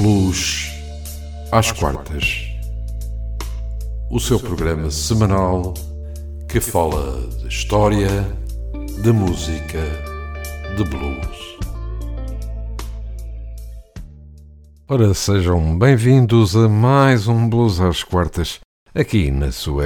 Blues às quartas. O seu programa semanal que fala de história, de música, de blues. Ora, sejam bem-vindos a mais um Blues às quartas, aqui na sua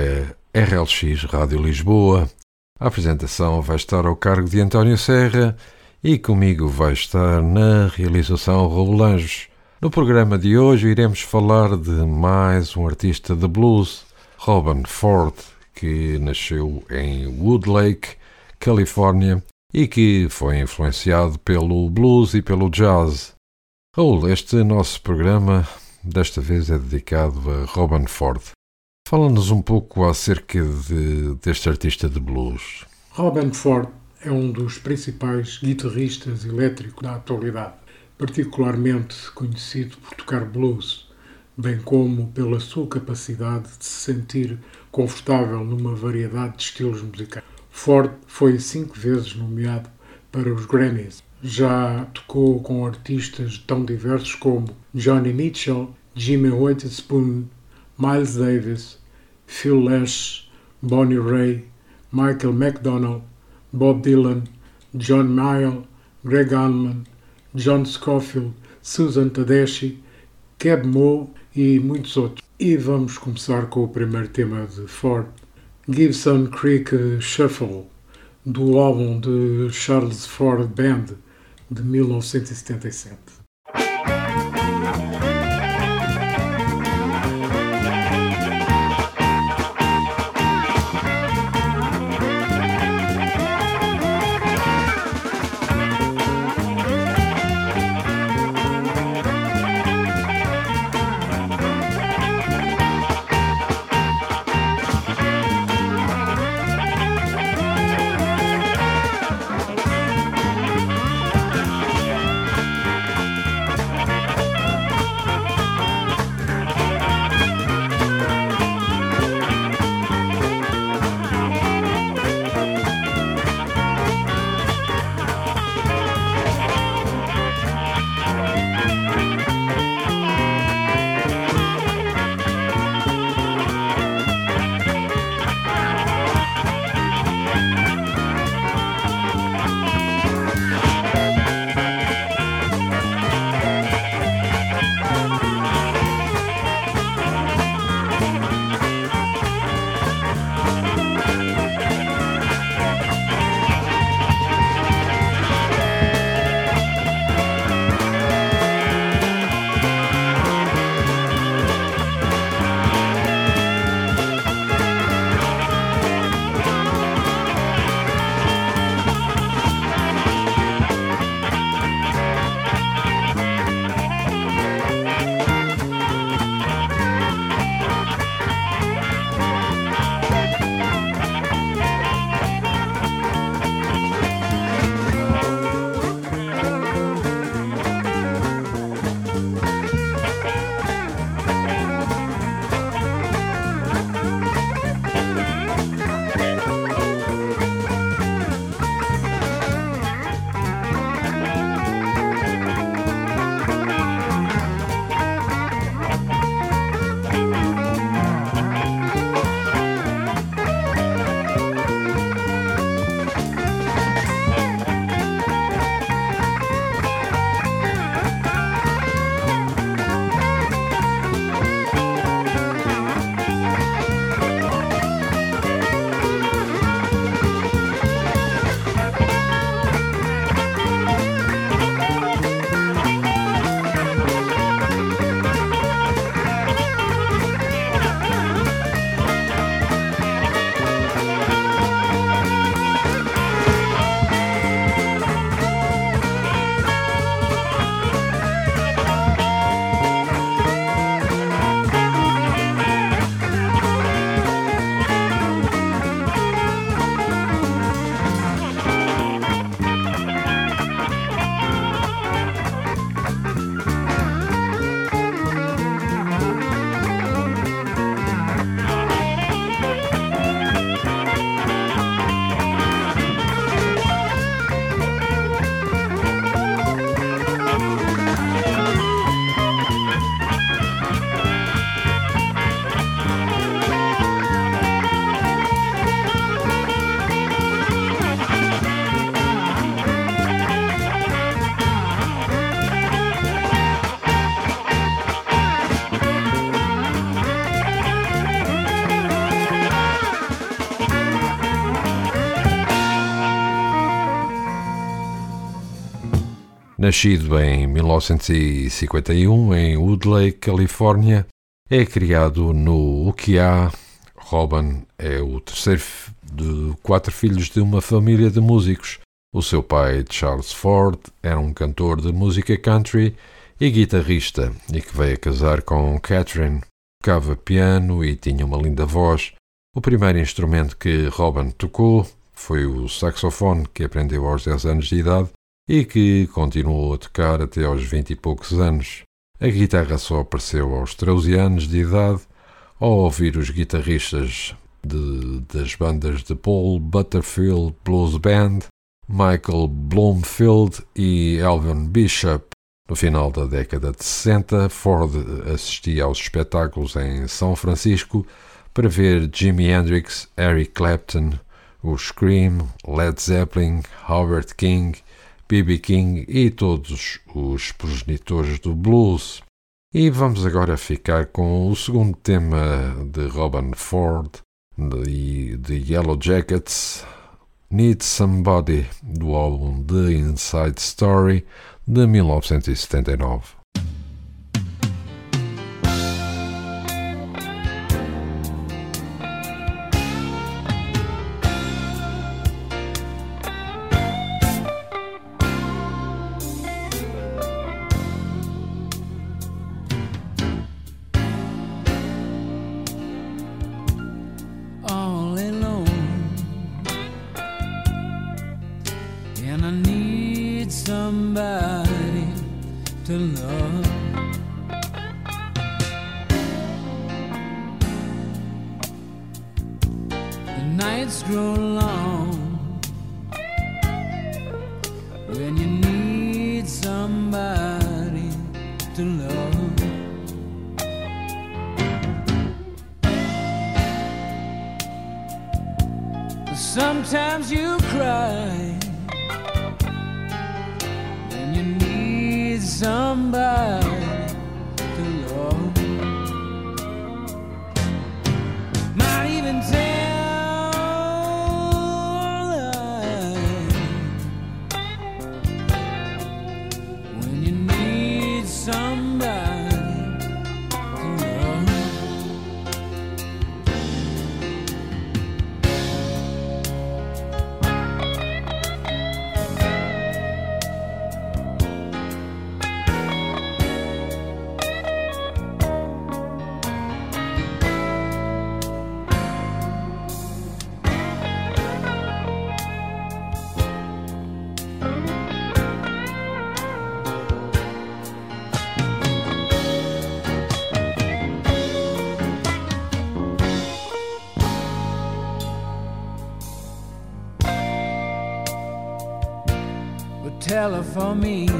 RLX Rádio Lisboa. A apresentação vai estar ao cargo de António Serra e comigo vai estar na realização Raul Anjos. No programa de hoje iremos falar de mais um artista de blues, Robin Ford, que nasceu em Woodlake, Califórnia, e que foi influenciado pelo blues e pelo jazz. Raul, este nosso programa desta vez é dedicado a Robin Ford. Fala-nos um pouco acerca de, deste artista de blues. Robin Ford é um dos principais guitarristas elétricos da atualidade particularmente conhecido por tocar blues, bem como pela sua capacidade de se sentir confortável numa variedade de estilos musicais. Ford foi cinco vezes nomeado para os Grammys. Já tocou com artistas tão diversos como Johnny Mitchell, Jimmy Witherspoon, Miles Davis, Phil Lesh, Bonnie Ray, Michael McDonald, Bob Dylan, John Mayall, Greg Allman, John Scofield, Susan Tedeschi, Keb Mo e muitos outros. E vamos começar com o primeiro tema de Ford, Gibson Creek Shuffle, do álbum de Charles Ford Band de 1977. Nascido em 1951 em Woodley, Califórnia, é criado no Ukiah. Robin é o terceiro de quatro filhos de uma família de músicos. O seu pai, Charles Ford, era um cantor de música country e guitarrista e que veio a casar com Catherine. Tocava piano e tinha uma linda voz. O primeiro instrumento que Robin tocou foi o saxofone, que aprendeu aos 10 anos de idade e que continuou a tocar até aos 20 e poucos anos. A guitarra só apareceu aos 13 anos de idade ao ouvir os guitarristas de, das bandas de Paul Butterfield Blues Band, Michael Bloomfield e Alvin Bishop. No final da década de 60, Ford assistia aos espetáculos em São Francisco para ver Jimi Hendrix, Eric Clapton, o Scream, Led Zeppelin, Howard King, B.B. King e todos os progenitores do blues. E vamos agora ficar com o segundo tema de Robin Ford, de, de Yellow Jackets, Need Somebody, do álbum The Inside Story, de 1979. somebody to love. The nights grow long when you need somebody to love. Sometimes you cry. somebody. For me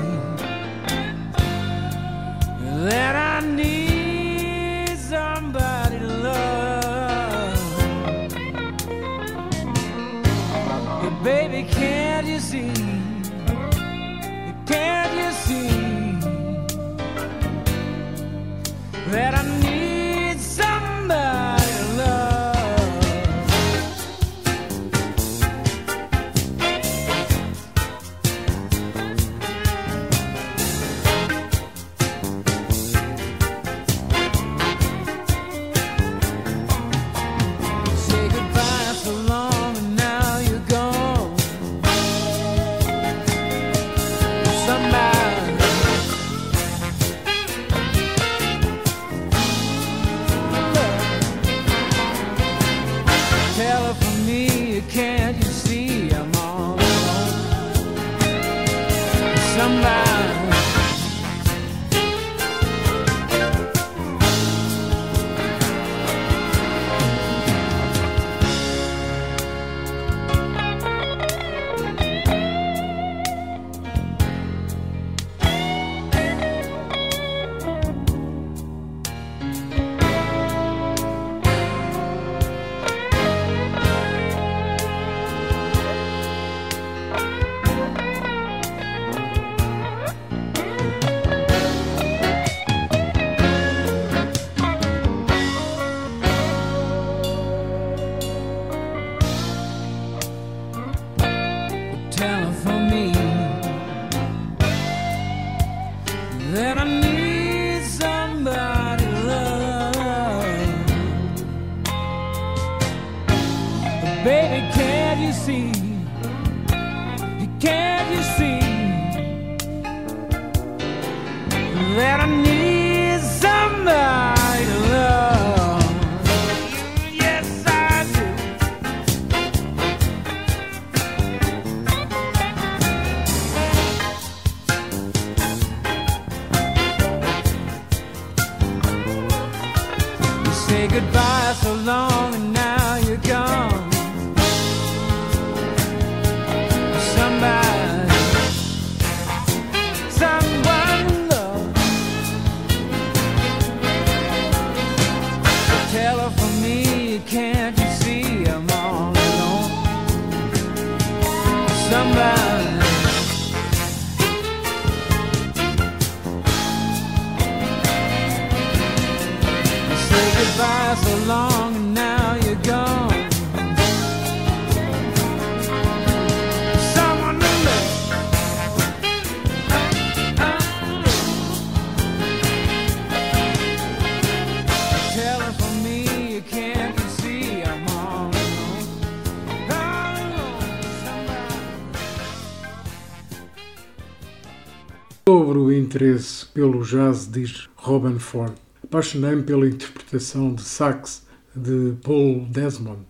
interesse pelo jazz, diz Robin Ford, apaixonei-me pela interpretação de sax de Paul Desmond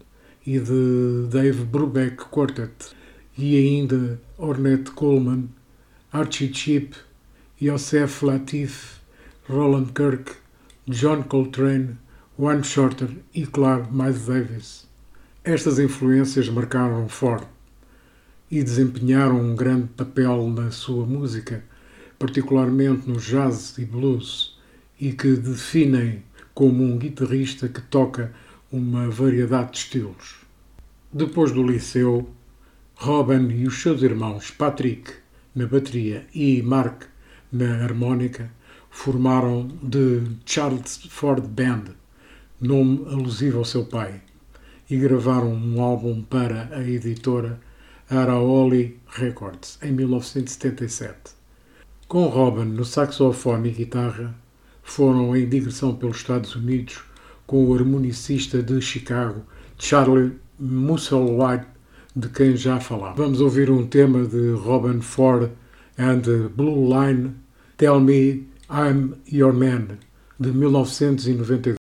e de Dave Brubeck Quartet e ainda Ornette Coleman, Archie Chip, Yosef Latif, Roland Kirk, John Coltrane, Wayne Shorter e, claro, Miles Davis. Estas influências marcaram Ford e desempenharam um grande papel na sua música, particularmente no jazz e blues, e que definem como um guitarrista que toca uma variedade de estilos. Depois do liceu, Robin e os seus irmãos Patrick na bateria e Mark na harmónica formaram The Charles Ford Band, nome alusivo ao seu pai, e gravaram um álbum para a editora Araoli Records em 1977. Com Robin no saxofone e guitarra, foram em digressão pelos Estados Unidos com o harmonicista de Chicago, Charlie Musselwhite, de quem já falava. Vamos ouvir um tema de Robin Ford and Blue Line, Tell Me I'm Your Man, de 1992.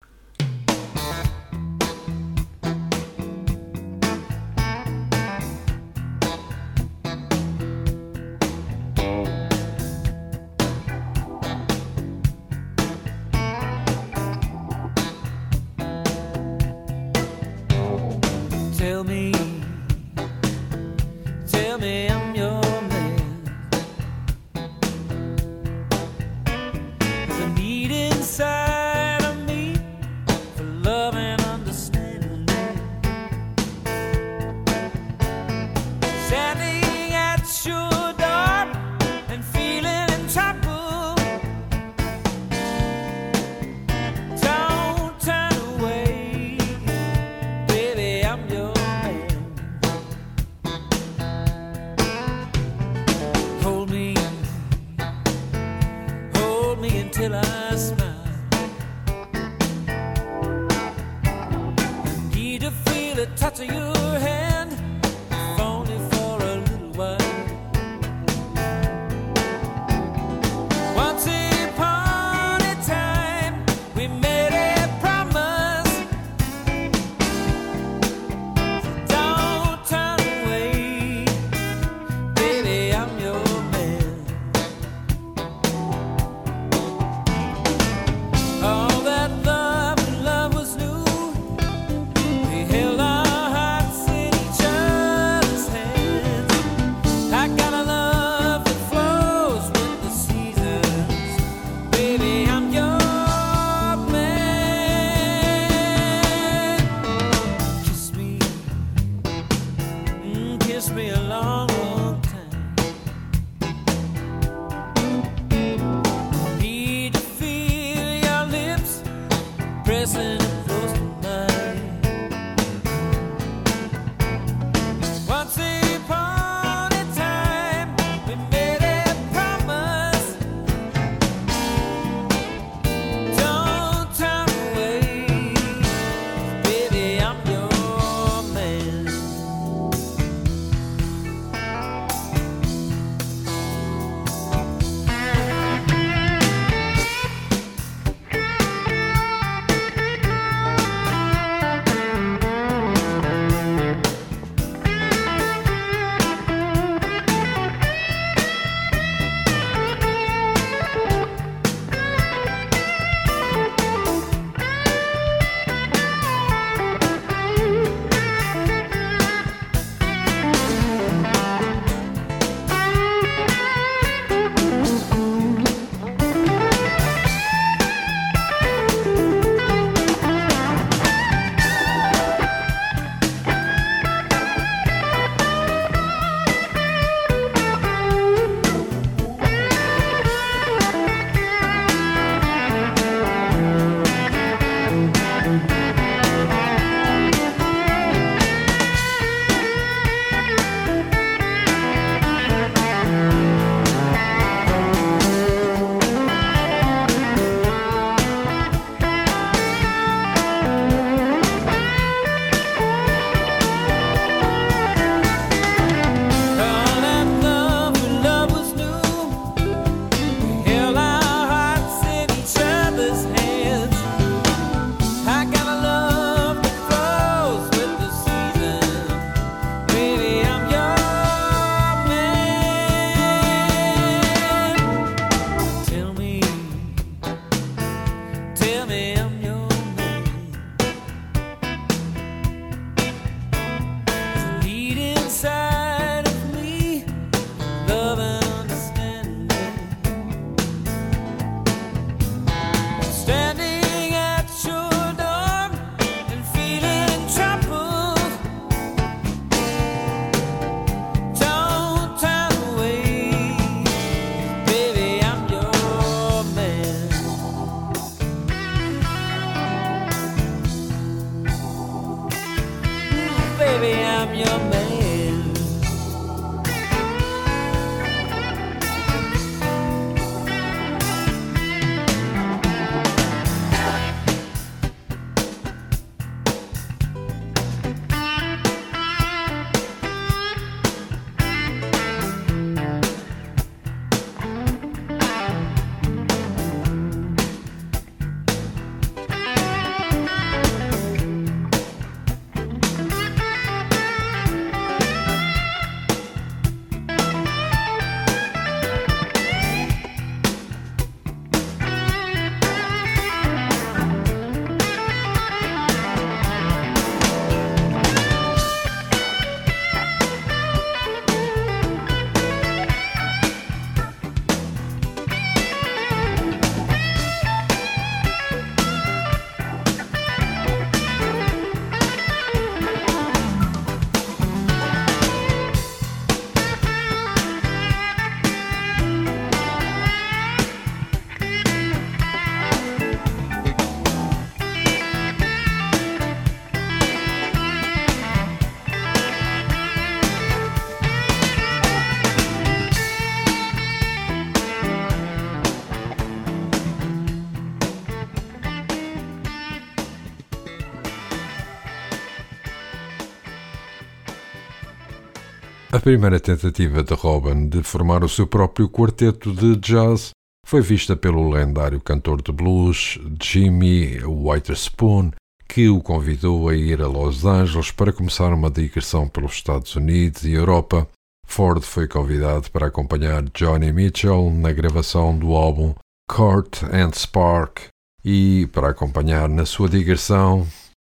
Primeira tentativa de Robin de formar o seu próprio quarteto de jazz foi vista pelo lendário cantor de blues Jimmy Witherspoon, que o convidou a ir a Los Angeles para começar uma digressão pelos Estados Unidos e Europa. Ford foi convidado para acompanhar Johnny Mitchell na gravação do álbum Court and Spark e para acompanhar na sua digressão,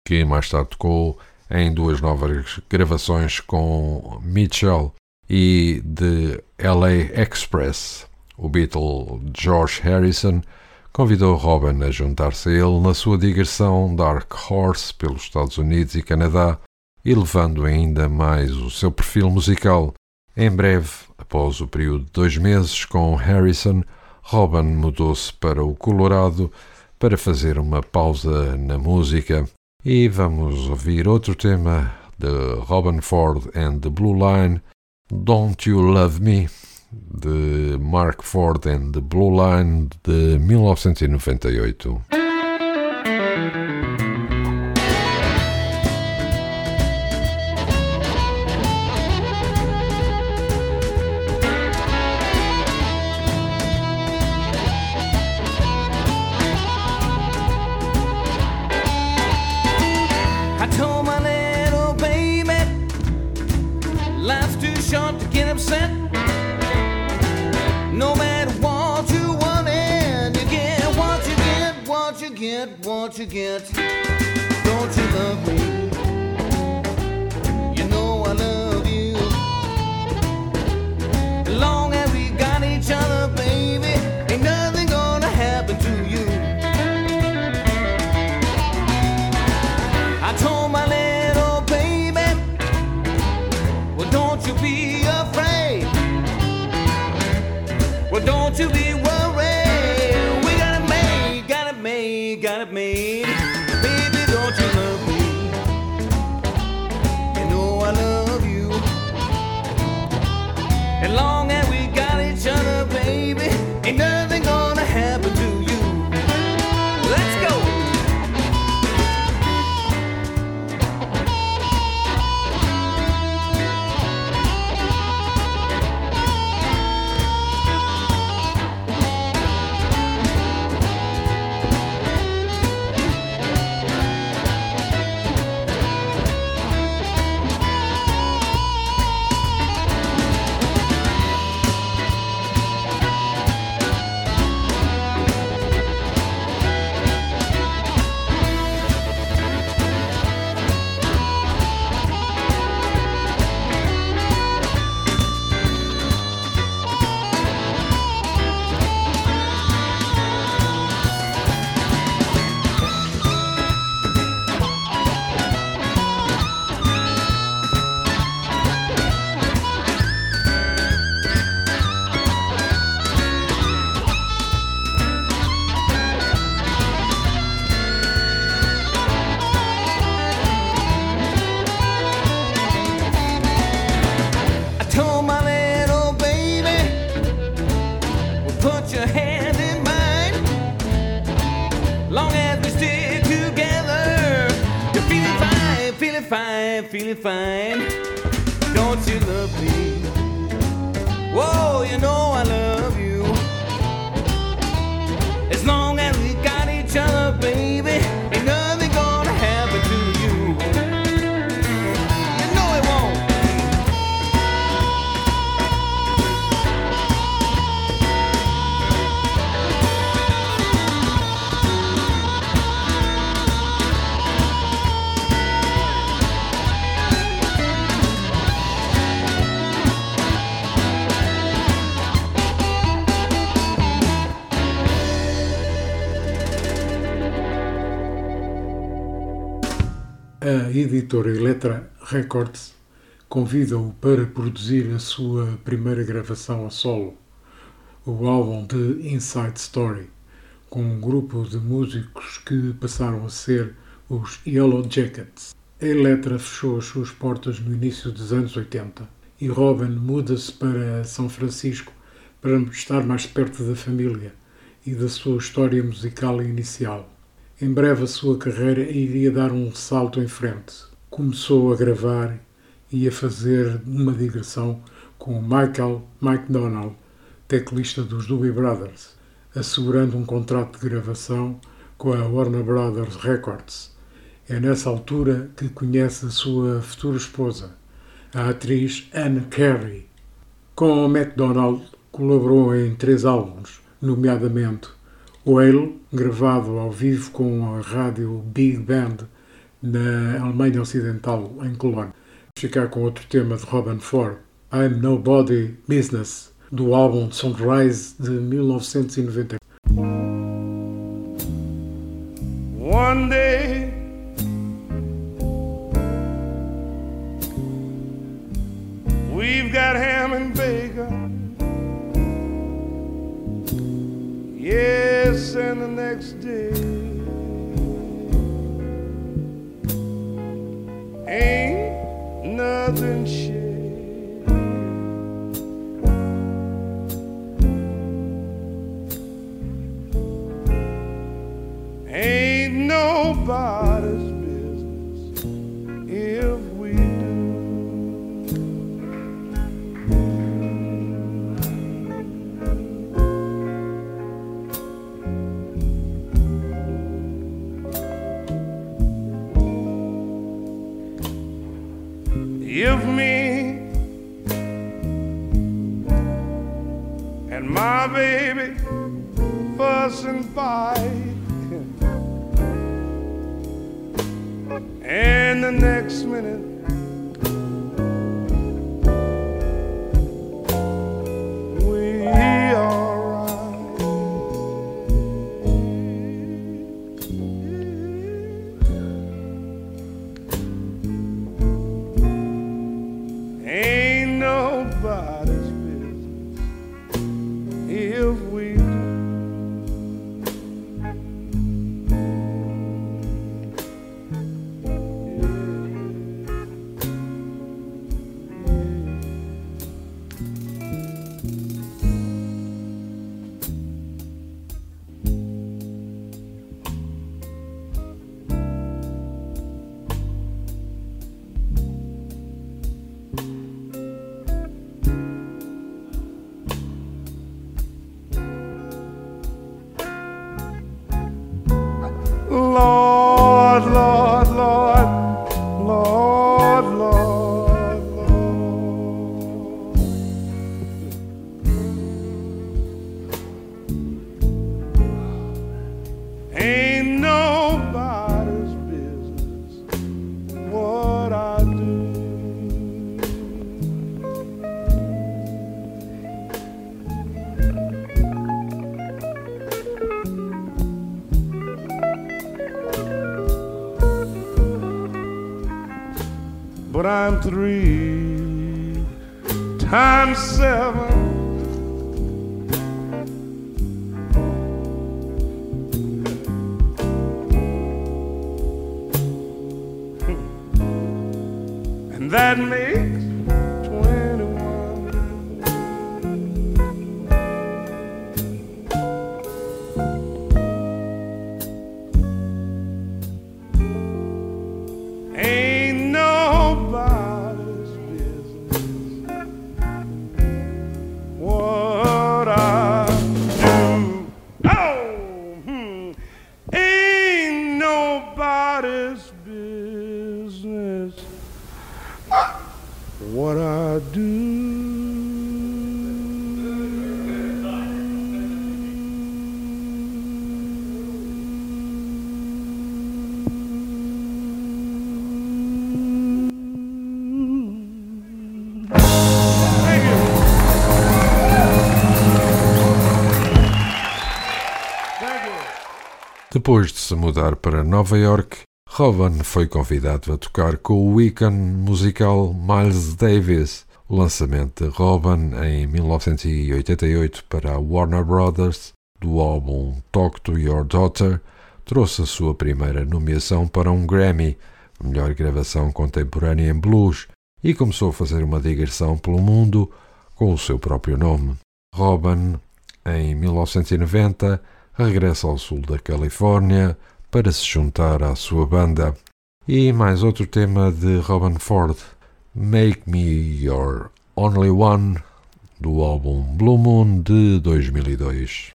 que mais tarde tocou em duas novas gravações com Mitchell e de LA Express. O Beatle George Harrison convidou Robin a juntar-se a ele na sua digressão Dark Horse pelos Estados Unidos e Canadá, elevando ainda mais o seu perfil musical. Em breve, após o período de dois meses com Harrison, Robin mudou-se para o Colorado para fazer uma pausa na música e vamos ouvir outro tema de Robin Ford and the Blue Line, Don't You Love Me, de Mark Ford and the Blue Line de 1998. Editora Elektra Records convida-o para produzir a sua primeira gravação a solo, o álbum de Inside Story, com um grupo de músicos que passaram a ser os Yellow Jackets. A Elektra fechou as suas portas no início dos anos 80 e Robin muda-se para São Francisco para estar mais perto da família e da sua história musical inicial. Em breve a sua carreira iria dar um salto em frente. Começou a gravar e a fazer uma digressão com Michael McDonald, teclista dos Doobie Brothers, assegurando um contrato de gravação com a Warner Brothers Records. É nessa altura que conhece a sua futura esposa, a atriz Anne Carey. Com McDonald colaborou em três álbuns, nomeadamente Whale, gravado ao vivo com a rádio Big Band na Alemanha Ocidental, em Colônia. Ficar com outro tema de Robin Ford, I'm Nobody Business, do álbum Sunrise de 1990. Yes, and the next day heart, Lord. Depois de se mudar para Nova York, Robin foi convidado a tocar com o ícone musical Miles Davis. O lançamento de Robin em 1988 para a Warner Brothers do álbum Talk to Your Daughter trouxe a sua primeira nomeação para um Grammy, melhor gravação contemporânea em blues, e começou a fazer uma digressão pelo mundo com o seu próprio nome. Robin, em 1990, regressa ao sul da Califórnia para se juntar à sua banda. E mais outro tema de Robin Ford, Make Me Your Only One, do álbum Blue Moon de 2002.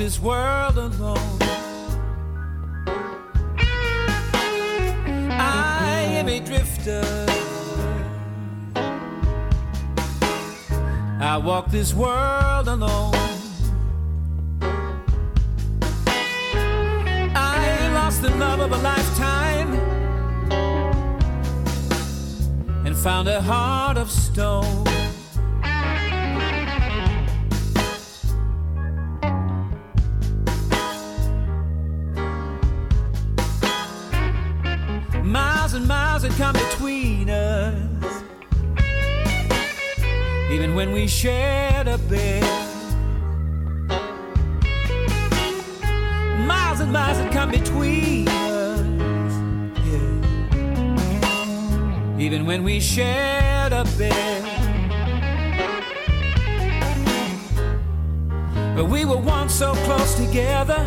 This world alone. I am a drifter. I walk this world alone. I lost the love of a lifetime and found a heart bed. Miles and miles had come between us, yeah even when we shared a bed. But we were once so close together.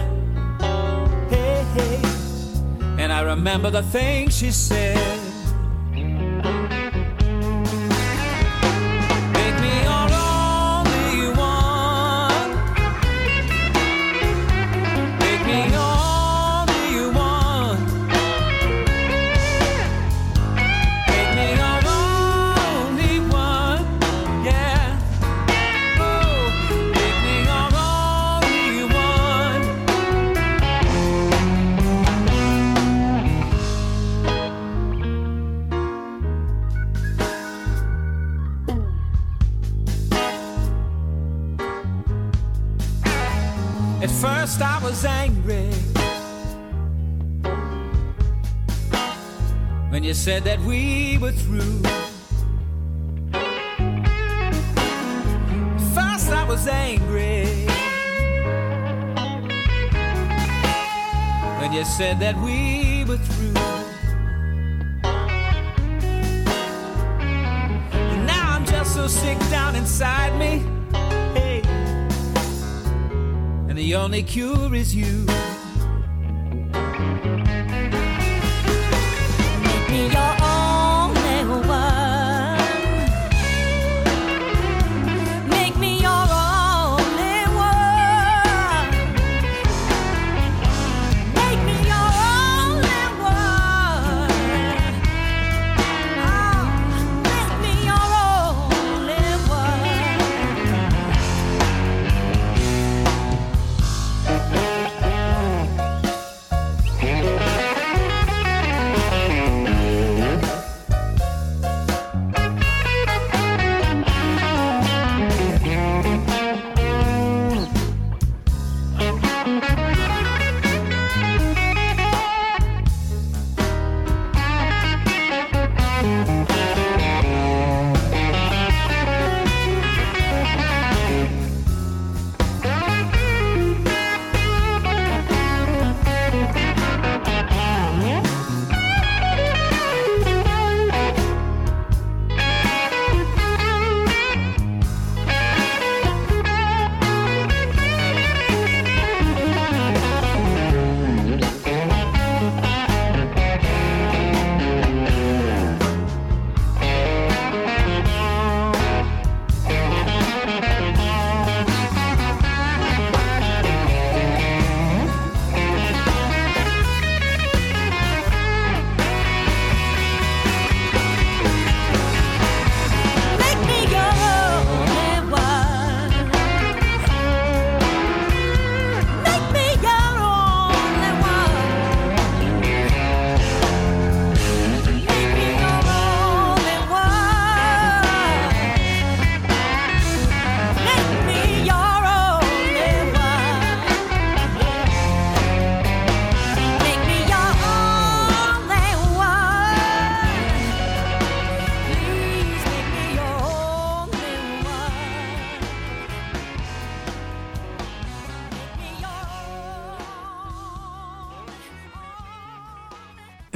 Hey, hey. And I remember the things she said. Said that we were through. First I was angry when you said that we were through. And now I'm just so sick down inside me. Hey. And the only cure is you.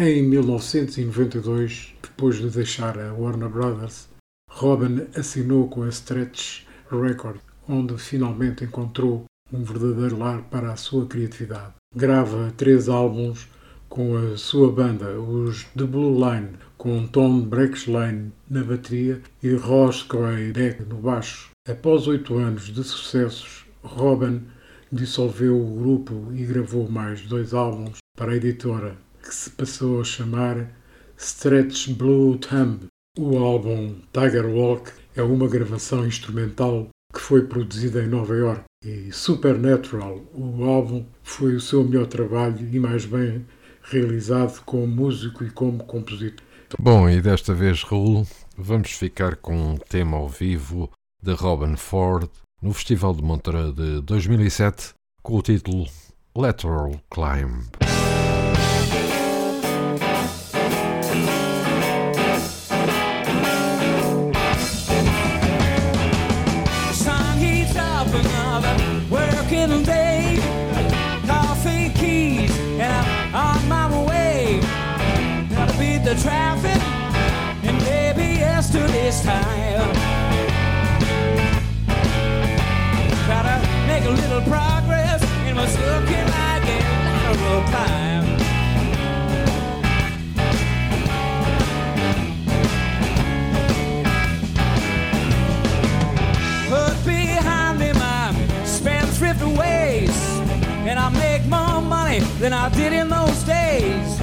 Em 1992, depois de deixar a Warner Brothers, Robin assinou com a Stretch Record, onde finalmente encontrou um verdadeiro lar para a sua criatividade. Grava três álbuns com a sua banda, os The Blue Line, com Tom Brexlane na bateria e Ross Deck no baixo. Após oito anos de sucessos, Robin dissolveu o grupo e gravou mais dois álbuns para a editora, que se passou a chamar Stretch Blue Thumb. O álbum Tiger Walk é uma gravação instrumental que foi produzida em Nova York e Supernatural, o álbum, foi o seu melhor trabalho e mais bem realizado como músico e como compositor. Bom, e desta vez, Raul, vamos ficar com um tema ao vivo de Robin Ford no Festival de Montreux de 2007 com o título Lateral Climb. Yesterday's time. Gotta make a little progress in what's looking like a lateral climb. Put behind me my spendthrift ways, and I make more money than I did in those days.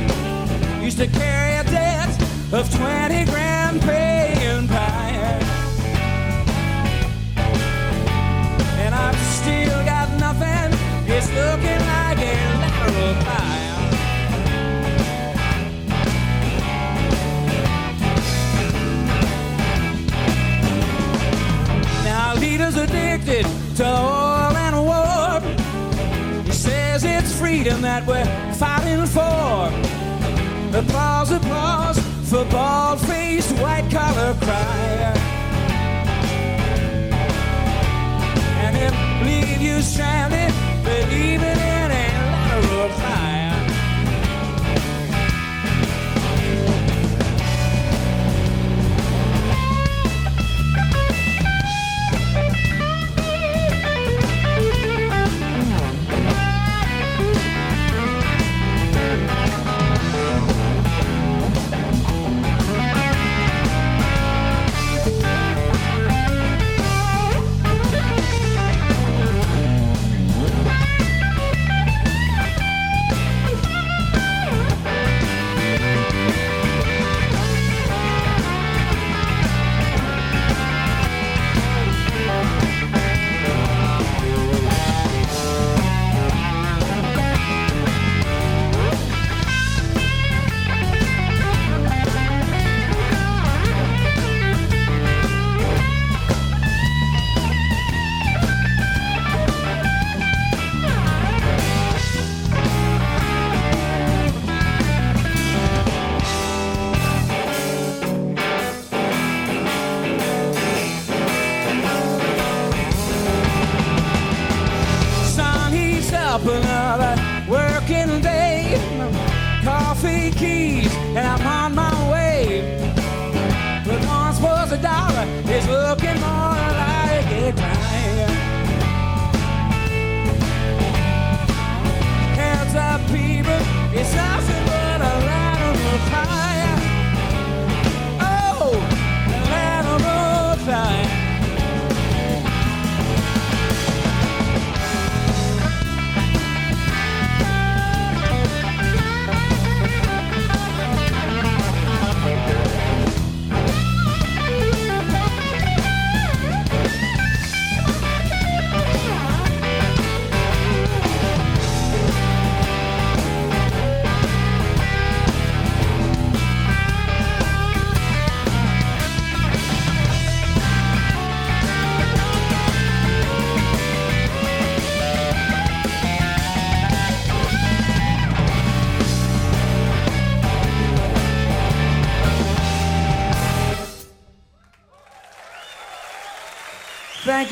Used to carry a debt of 20 grand paying addicted to oil and war. He says it's freedom that we're fighting for. Applause, applause for bald-faced white-collar crime. And if leave you stranded, believing in a lateral climb.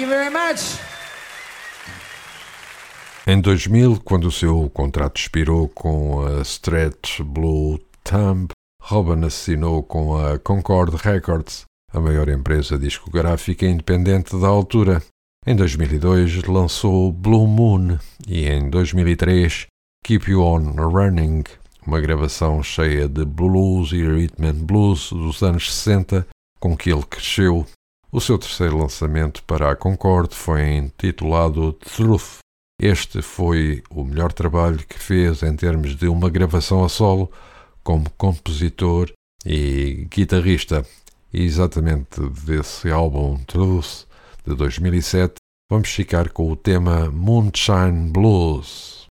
You very much. Em 2000, quando o seu contrato expirou com a Stretch Blue Thumb, Robin assinou com a Concord Records, a maior empresa discográfica independente da altura. Em 2002 lançou Blue Moon e em 2003 Keep You On Running, uma gravação cheia de blues e rhythm and blues dos anos 60 com que ele cresceu. O seu terceiro lançamento para a Concord foi intitulado Truth. Este foi o melhor trabalho que fez em termos de uma gravação a solo como compositor e guitarrista. E exatamente desse álbum Truth de 2007, vamos ficar com o tema Moonshine Blues.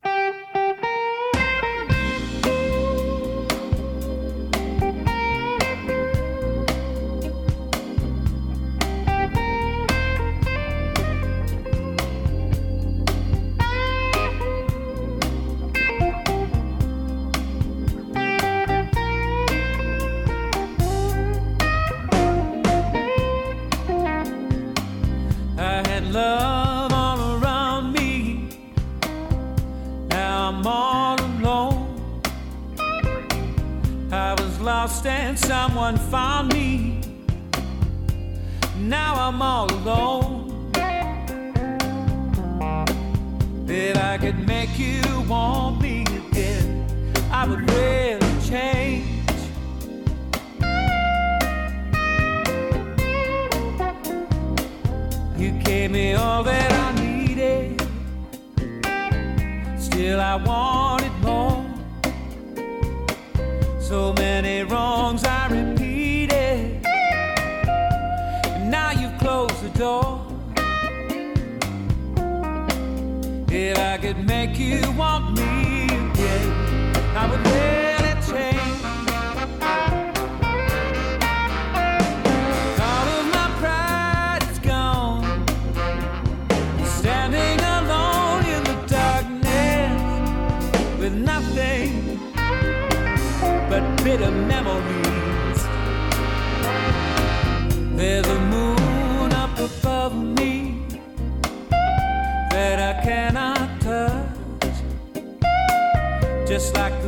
Bitter memories. There's a moon up above me that I cannot touch. Just like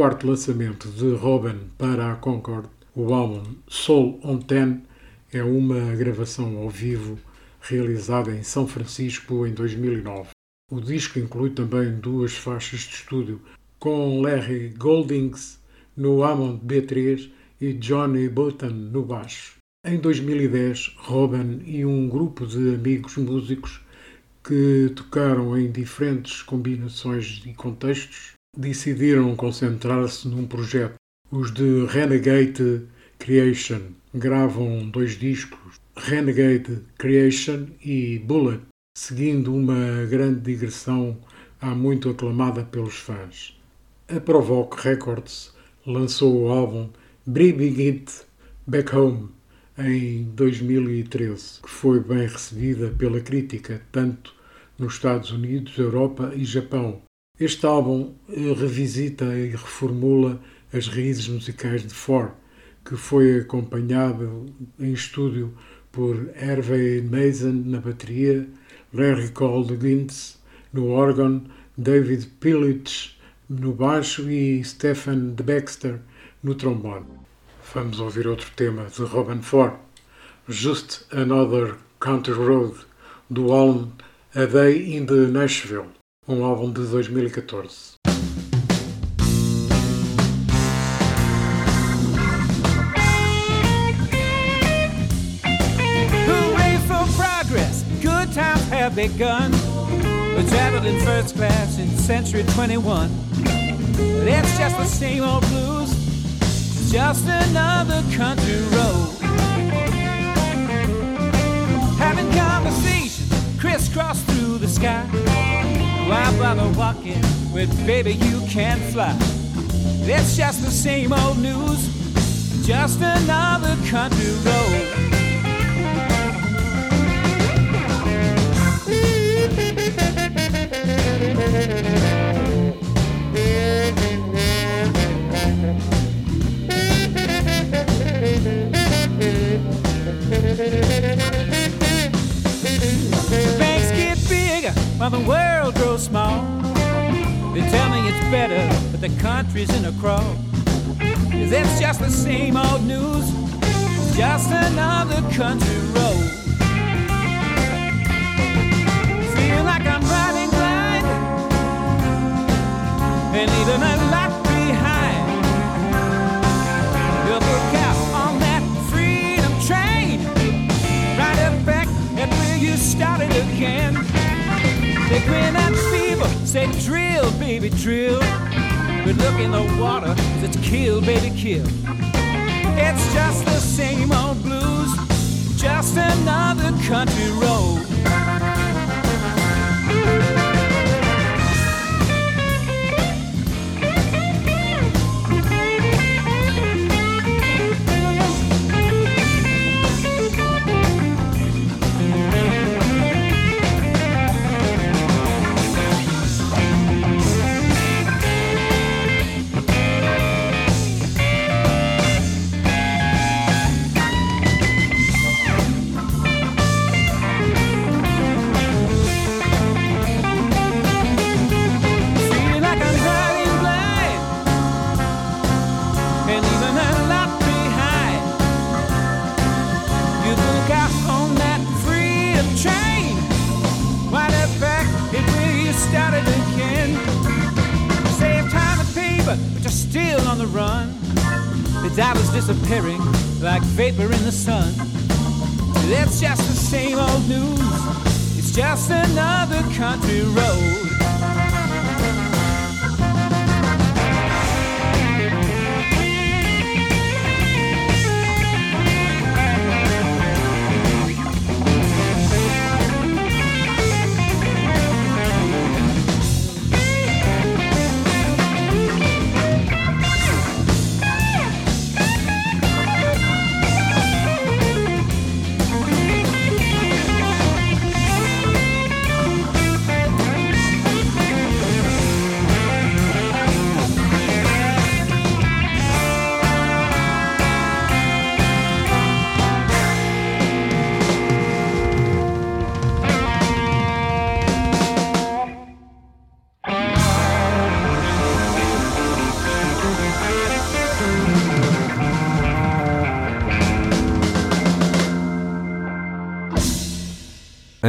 quarto lançamento de Robin para a Concord, o álbum Soul on Ten, é uma gravação ao vivo realizada em São Francisco em 2009. O disco inclui também duas faixas de estúdio com Larry Goldings no Hammond B3 e Johnny Button no baixo. Em 2010, Robin e um grupo de amigos músicos que tocaram em diferentes combinações e contextos decidiram concentrar-se num projeto. Os de Renegade Creation gravam dois discos, Renegade Creation e Bullet, seguindo uma grande digressão há muito aclamada pelos fãs. A Provoke Records lançou o álbum Bring It Back Home em 2013, que foi bem recebida pela crítica, tanto nos Estados Unidos, Europa e Japão. Este álbum eh, revisita e reformula as raízes musicais de Ford, que foi acompanhado em estúdio por Hervey Mason na bateria, Larry Goldgins no órgão, David Pillich no baixo e Stephen Baxter no trombone. Vamos ouvir outro tema de Robin Ford, Just Another Country Road, do álbum A Day in the Nashville, um álbum de 2014. Hooray for progress, good times have begun. We're traveling first class in Century 21. But it's just the same old blues, just another country road. Having conversations crisscross through the sky. Why bother walking when, baby, you can't fly? It's just the same old news, just another country road. Banks get bigger while the world tell me it's better, but the country's in a crawl. it's just the same old news, just another country road. Feel like I'm riding blind and leaving a lot behind. You'll look out on that freedom train, right up back at where you started again. At fever, say drill, baby, drill. But look in the water, it's kill, baby, kill. It's just the same old blues, just another country road.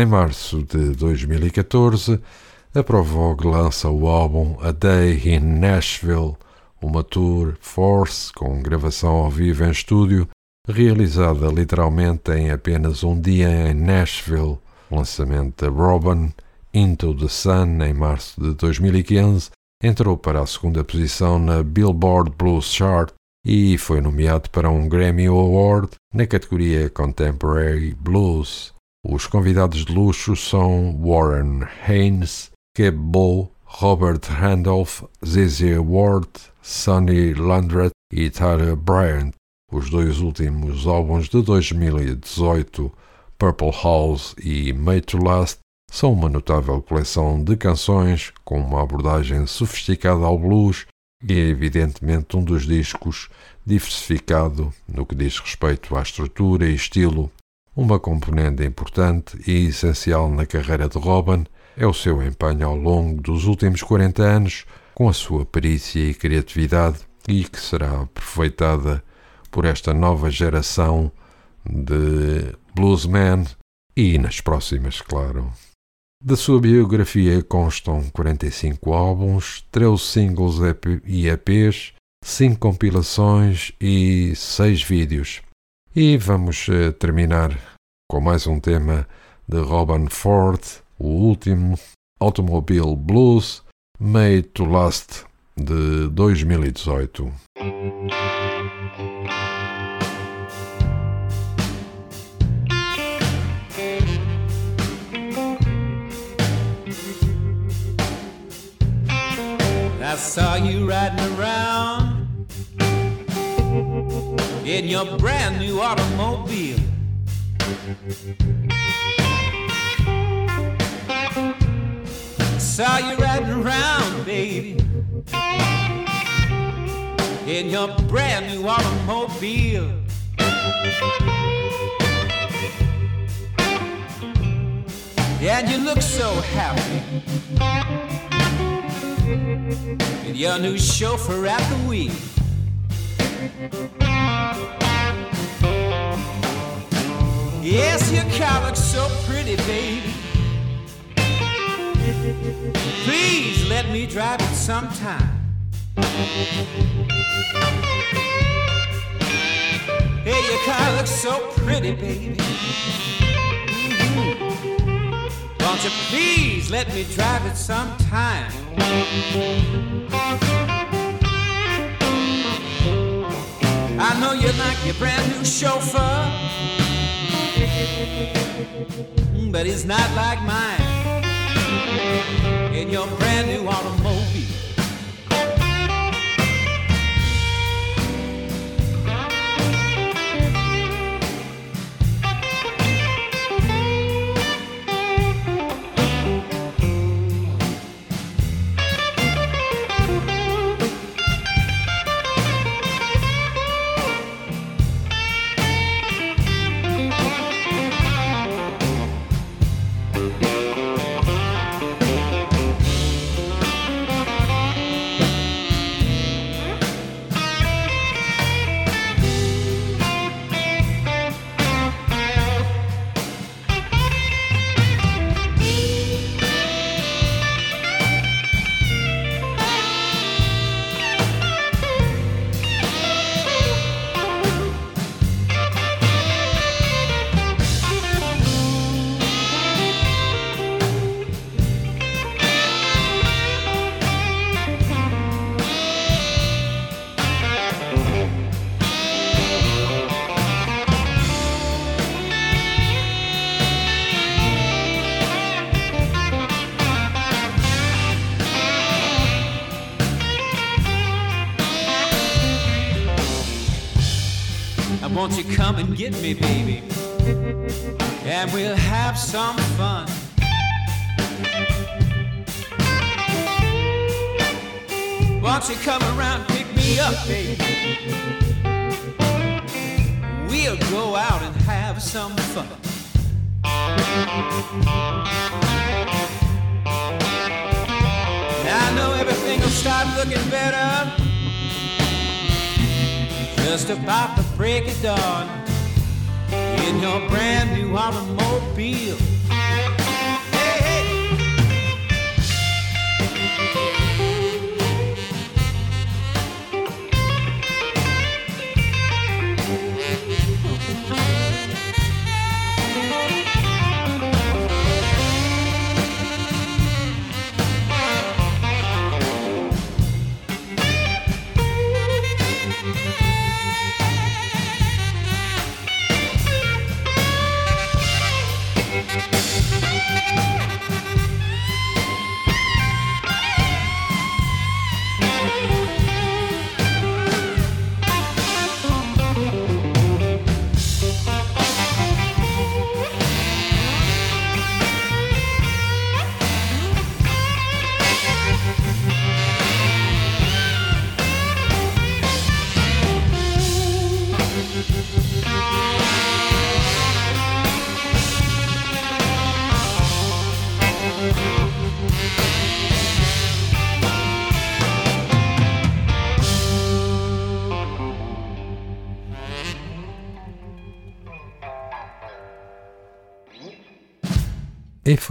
Em março de 2014, a Provog lança o álbum A Day in Nashville, uma tour Force com gravação ao vivo em estúdio, realizada literalmente em apenas um dia em Nashville. lançamento da Robin Into the Sun em março de 2015 entrou para a segunda posição na Billboard Blues Chart e foi nomeado para um Grammy Award na categoria Contemporary Blues. Os convidados de luxo são Warren Haynes, Keb Bo, Robert Randolph, ZZ Ward, Sonny Landreth e Tyler Bryant. Os dois últimos álbuns de 2018, Purple House e Made to Last, são uma notável coleção de canções com uma abordagem sofisticada ao blues e é evidentemente um dos discos diversificado no que diz respeito à estrutura e estilo. Uma componente importante e essencial na carreira de Robin é o seu empenho ao longo dos últimos 40 anos com a sua perícia e criatividade e que será aproveitada por esta nova geração de bluesmen e nas próximas, claro. Da sua biografia constam 45 álbuns, 13 singles e EPs, 5 compilações e 6 vídeos. E vamos eh, terminar com mais um tema de Robin Ford, o último Automobile Blues, Made to Last, de 2018. I saw you riding around in your brand new automobile. Saw you riding around, baby, in your brand new automobile. And you look so happy. with your new chauffeur at the wheel. Yes, your car looks so pretty, baby. Please let me drive it sometime. Hey, your car looks so pretty, baby. Won't you please let me drive it sometime? I know you like your brand new chauffeur, but he's not like mine. In your brand new automobile. Won't you come and get me, baby? And we'll have some fun. Won't you come around, pick me up, baby? We'll go out and have some fun. I know everything will start looking better just about the break of dawn in your brand new automobile.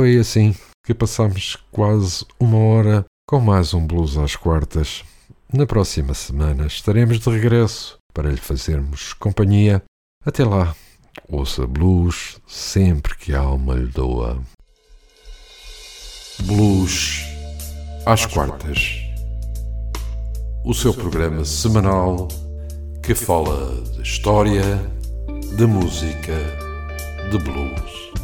Foi assim que passamos quase uma hora com mais um Blues às quartas. Na próxima semana estaremos de regresso para lhe fazermos companhia. Até lá, ouça blues sempre que a alma lhe doa. Blues às quartas. O seu programa semanal que fala de história, de música, de blues.